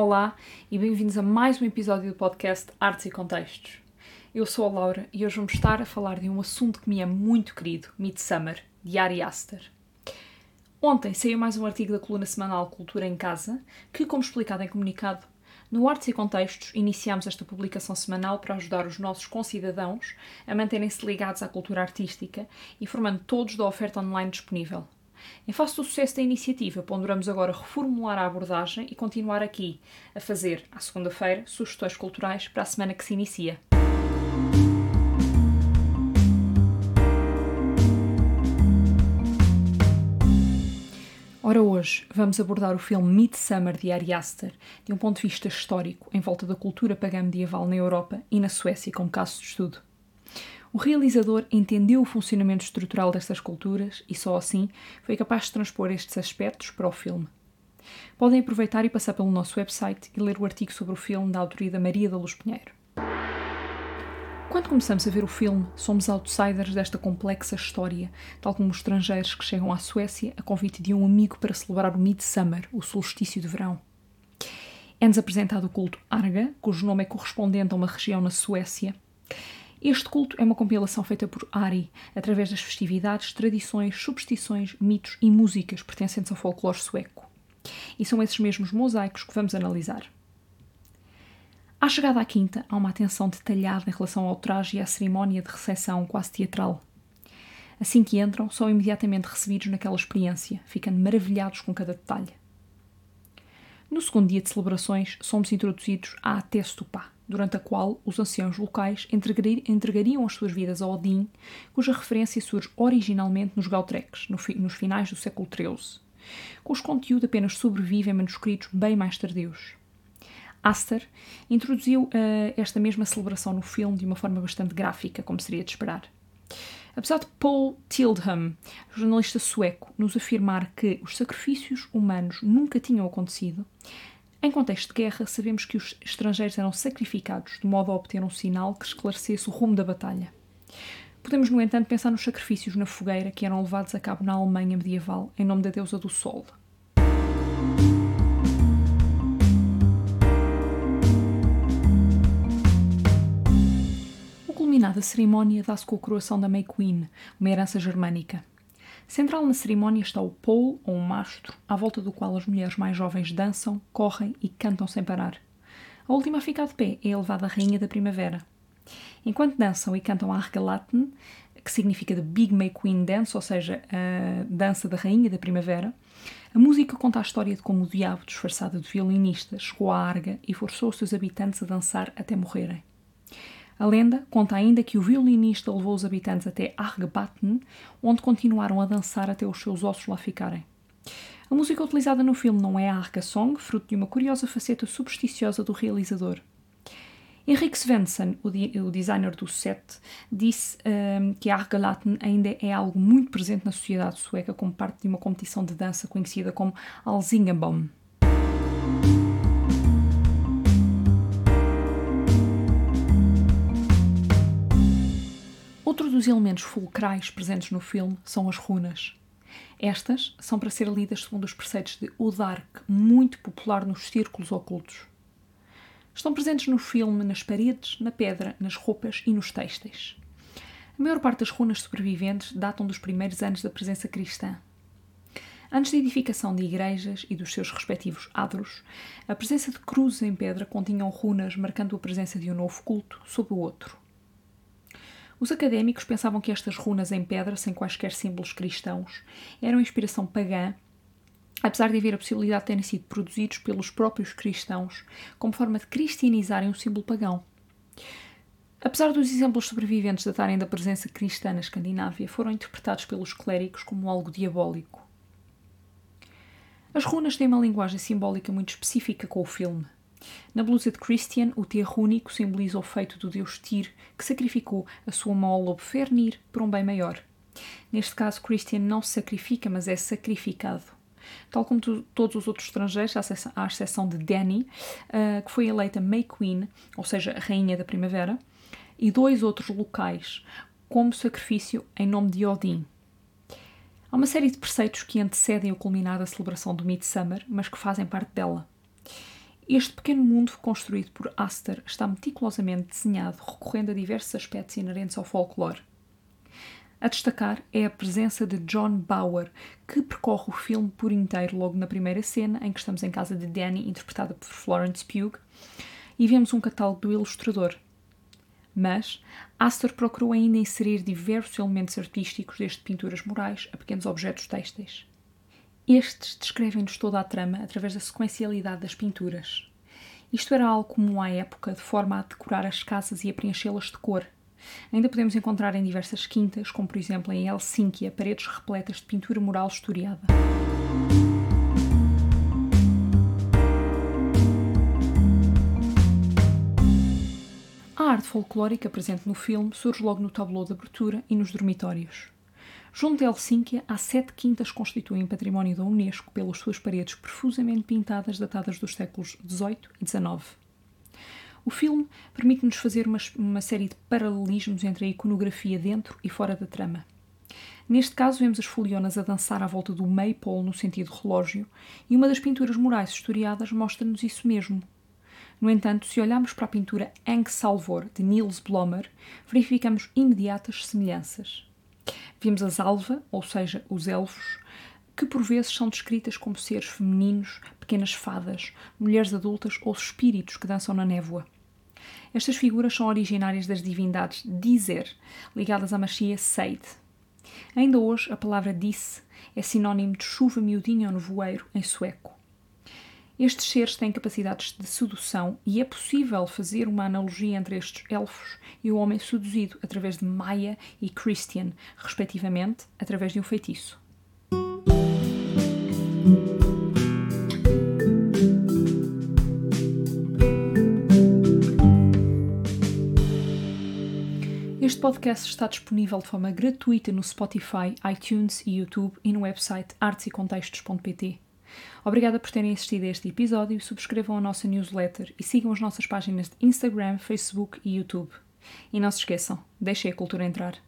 Olá e bem-vindos a mais um episódio do podcast Artes e Contextos. Eu sou a Laura e hoje vamos estar a falar de um assunto que me é muito querido, Midsummer, de Ari Aster. Ontem saiu mais um artigo da coluna semanal Cultura em Casa, que, como explicado em comunicado, no Artes e Contextos iniciamos esta publicação semanal para ajudar os nossos concidadãos a manterem-se ligados à cultura artística, informando todos da oferta online disponível. Em face do sucesso da iniciativa, ponderamos agora reformular a abordagem e continuar aqui a fazer, à segunda-feira, sugestões culturais para a semana que se inicia. Ora, hoje vamos abordar o filme Midsummer de Ari Aster de um ponto de vista histórico, em volta da cultura pagã medieval na Europa e na Suécia, como caso de estudo. O realizador entendeu o funcionamento estrutural destas culturas e só assim foi capaz de transpor estes aspectos para o filme. Podem aproveitar e passar pelo nosso website e ler o artigo sobre o filme da autoria da Maria da Luz Pinheiro. Quando começamos a ver o filme, somos outsiders desta complexa história, tal como os estrangeiros que chegam à Suécia a convite de um amigo para celebrar o Midsummer, o solstício de verão. É-nos apresentado o culto Arga, cujo nome é correspondente a uma região na Suécia, este culto é uma compilação feita por Ari, através das festividades, tradições, superstições, mitos e músicas pertencentes ao folclore sueco. E são esses mesmos mosaicos que vamos analisar. À chegada à quinta, há uma atenção detalhada em relação ao traje e à cerimónia de recepção quase teatral. Assim que entram, são imediatamente recebidos naquela experiência, ficando maravilhados com cada detalhe. No segundo dia de celebrações, somos introduzidos à Testupá, durante a qual os anciãos locais entregariam as suas vidas a Odin, cuja referência surge originalmente nos Gautrecs, nos finais do século XIII, cujo conteúdo apenas sobrevive em manuscritos bem mais tardios. Aster introduziu uh, esta mesma celebração no filme de uma forma bastante gráfica, como seria de esperar. Apesar de Paul Tildham, jornalista sueco, nos afirmar que os sacrifícios humanos nunca tinham acontecido, em contexto de guerra, sabemos que os estrangeiros eram sacrificados de modo a obter um sinal que esclarecesse o rumo da batalha. Podemos, no entanto, pensar nos sacrifícios na fogueira que eram levados a cabo na Alemanha medieval em nome da deusa do Sol. O culminar da cerimónia dá-se com a coroação da May Queen, uma herança germânica. Central na cerimónia está o pole, ou um mastro, à volta do qual as mulheres mais jovens dançam, correm e cantam sem parar. A última a ficar de pé é a elevada Rainha da Primavera. Enquanto dançam e cantam a Argalaten, que significa The Big May Queen Dance, ou seja, a dança da Rainha da Primavera, a música conta a história de como o diabo, disfarçado de violinista, chegou à Arga e forçou os seus habitantes a dançar até morrerem. A lenda conta ainda que o violinista levou os habitantes até Argbaten, onde continuaram a dançar até os seus ossos lá ficarem. A música utilizada no filme não é a Arga Song, fruto de uma curiosa faceta supersticiosa do realizador. Henrik Svensson, o, o designer do set, disse um, que a Argalaten ainda é algo muito presente na sociedade sueca como parte de uma competição de dança conhecida como Alzingenbom. Outro dos elementos fulcrais presentes no filme são as runas. Estas são para ser lidas segundo os preceitos de Udark, muito popular nos círculos ocultos. Estão presentes no filme, nas paredes, na pedra, nas roupas e nos têxteis. A maior parte das runas sobreviventes datam dos primeiros anos da presença cristã. Antes da edificação de igrejas e dos seus respectivos adros, a presença de cruzes em pedra continham runas marcando a presença de um novo culto sobre o outro. Os académicos pensavam que estas runas em pedra, sem quaisquer símbolos cristãos, eram inspiração pagã, apesar de haver a possibilidade de terem sido produzidos pelos próprios cristãos como forma de cristianizarem o símbolo pagão. Apesar dos exemplos sobreviventes datarem da presença cristã na Escandinávia, foram interpretados pelos clérigos como algo diabólico. As runas têm uma linguagem simbólica muito específica com o filme. Na blusa de Christian, o T rúnico simboliza o feito do deus Tyr, que sacrificou a sua mão Fernir por um bem maior. Neste caso, Christian não se sacrifica, mas é sacrificado. Tal como tu, todos os outros estrangeiros, à exceção de Danny, uh, que foi eleita May Queen, ou seja, Rainha da Primavera, e dois outros locais, como sacrifício em nome de Odin. Há uma série de preceitos que antecedem o culminar da celebração do Midsummer, mas que fazem parte dela. Este pequeno mundo construído por Astor está meticulosamente desenhado, recorrendo a diversos aspectos inerentes ao folclore. A destacar é a presença de John Bauer, que percorre o filme por inteiro logo na primeira cena, em que estamos em casa de Danny, interpretada por Florence Pugh, e vemos um catálogo do ilustrador. Mas Astor procurou ainda inserir diversos elementos artísticos, desde pinturas murais a pequenos objetos têxteis. Estes descrevem-nos toda a trama através da sequencialidade das pinturas. Isto era algo comum à época, de forma a decorar as casas e a preenchê-las de cor, Ainda podemos encontrar em diversas quintas, como por exemplo em Helsínquia, paredes repletas de pintura mural historiada. A arte folclórica presente no filme surge logo no tableau de abertura e nos dormitórios. Junto de Helsínquia, há sete quintas que constituem património da Unesco pelas suas paredes profusamente pintadas datadas dos séculos XVIII e XIX. O filme permite-nos fazer uma, uma série de paralelismos entre a iconografia dentro e fora da trama. Neste caso, vemos as folionas a dançar à volta do maypole no sentido relógio, e uma das pinturas murais historiadas mostra-nos isso mesmo. No entanto, se olharmos para a pintura Ang Salvor, de Niels Blomer, verificamos imediatas semelhanças. Vemos as alva, ou seja, os elfos, que por vezes são descritas como seres femininos, pequenas fadas, mulheres adultas ou espíritos que dançam na névoa. Estas figuras são originárias das divindades Dizer, ligadas à machia Seid. Ainda hoje, a palavra disse é sinónimo de chuva miudinha ou nevoeiro em sueco. Estes seres têm capacidades de sedução e é possível fazer uma analogia entre estes elfos e o homem seduzido através de Maia e Christian, respectivamente, através de um feitiço. Este podcast está disponível de forma gratuita no Spotify, iTunes e YouTube e no website artesecontextos.pt. Obrigada por terem assistido a este episódio, subscrevam a nossa newsletter e sigam as nossas páginas de Instagram, Facebook e YouTube. E não se esqueçam, deixem a cultura entrar.